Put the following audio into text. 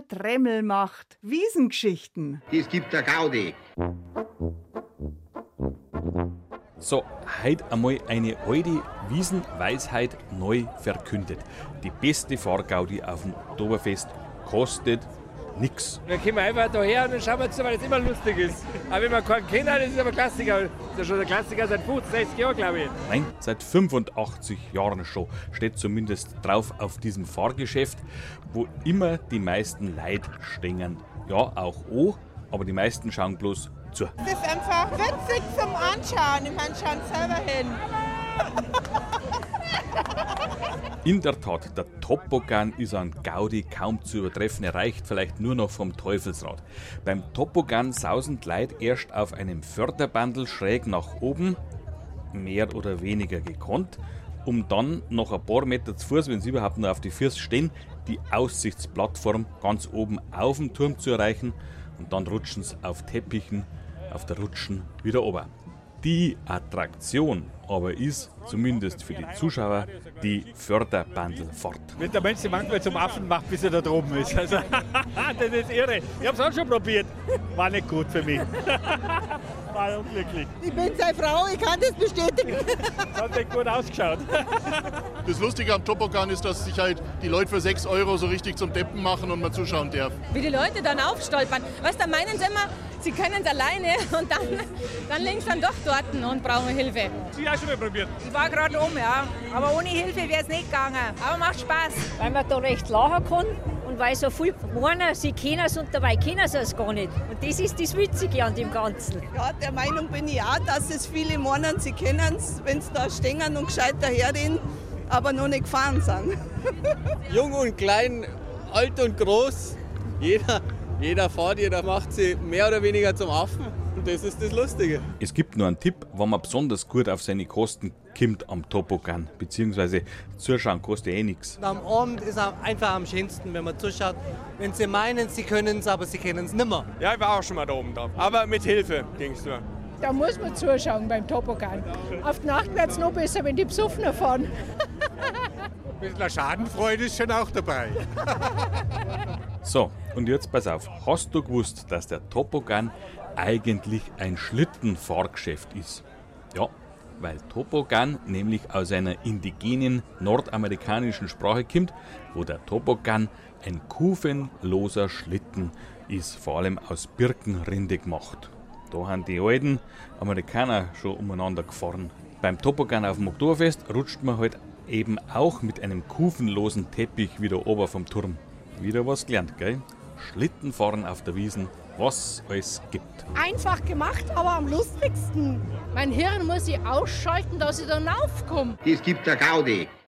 der Tremmel macht. Wiesengeschichten. Es gibt der Gaudi. So, heute einmal eine alte Wiesenweisheit neu verkündet. Die beste Fahrgaudi auf dem Oktoberfest kostet nix. Dann kommen wir einfach daher und dann schauen wir zu, weil es immer lustig ist. Aber wenn man keinen kennt, das ist aber Klassiker. Das ist ja schon der Klassiker seit 50, 60 Jahren, glaube ich. Nein, seit 85 Jahren schon steht zumindest drauf auf diesem Fahrgeschäft, wo immer die meisten Leute stehen. Ja, auch O, aber die meisten schauen bloß zu. Das ist einfach witzig zum Anschauen. Ich meine, schauen selber hin. In der Tat, der Topogan ist an Gaudi kaum zu übertreffen. Er reicht vielleicht nur noch vom Teufelsrad. Beim Topogan sausen Leute erst auf einem Förderbandel schräg nach oben, mehr oder weniger gekonnt, um dann noch ein paar Meter zu Fuß, wenn sie überhaupt nur auf die Füße stehen, die Aussichtsplattform ganz oben auf dem Turm zu erreichen und dann rutschen sie auf Teppichen auf der Rutschen wieder ober. Die Attraktion aber ist, zumindest für die Zuschauer, die Förderbandelfahrt. Wenn der Mensch sich manchmal zum Affen macht, bis er da droben ist. Also, das ist irre. Ich habe es auch schon probiert. War nicht gut für mich. War unglücklich. Ich bin seine Frau, ich kann das bestätigen. Das hat nicht gut ausgeschaut. Das Lustige am Topogan ist, dass sich halt die Leute für 6 Euro so richtig zum Deppen machen und man zuschauen darf. Wie die Leute dann aufstolpern. Weißt du, dann meinen sie immer, sie können es alleine und dann, dann liegen sie dann doch dort und brauchen Hilfe. Sie auch schon mal probiert. Ich war gerade um, ja. Aber ohne Hilfe wäre es nicht gegangen. Aber macht Spaß. weil man da recht lachen kann und weil so viel meinen, sie kennen es und dabei kennen sie es gar nicht. Und das ist das Witzige an dem Ganzen. Ja, der Meinung bin ich auch, dass es viele meinen, sie kennen es, wenn sie da stehen und gescheit daherreden, aber noch nicht gefahren sind. Jung und klein, alt und groß, jeder, jeder fährt, jeder macht sie mehr oder weniger zum Affen. Und das ist das Lustige. Es gibt nur einen Tipp, wenn man besonders gut auf seine Kosten kommt am Topogan, beziehungsweise zuschauen kostet eh nichts. Am Abend ist es einfach am schönsten, wenn man zuschaut. Wenn sie meinen, sie können es, aber sie können es nimmer. Ja, ich war auch schon mal da oben drauf. Aber mit Hilfe ging es nur. Da muss man zuschauen beim Topogan. Auf die Nacht wird es noch besser, wenn die Besoffener fahren. Ein bisschen Schadenfreude ist schon auch dabei. So, und jetzt pass auf. Hast du gewusst, dass der Topogan eigentlich ein Schlittenfahrgeschäft ist? Ja, weil Topogan nämlich aus einer indigenen nordamerikanischen Sprache kommt, wo der Topogan ein kufenloser Schlitten ist, vor allem aus Birkenrinde gemacht. Da haben die alten Amerikaner schon umeinander gefahren. Beim Topogan auf dem Oktoberfest rutscht man halt eben auch mit einem kufenlosen Teppich wieder ober vom Turm. Wieder was gelernt, gell? Schlittenfahren auf der Wiesen, was es gibt. Einfach gemacht, aber am lustigsten. Mein Hirn muss ich ausschalten, dass ich dann aufkomme. Es gibt der Gaudi.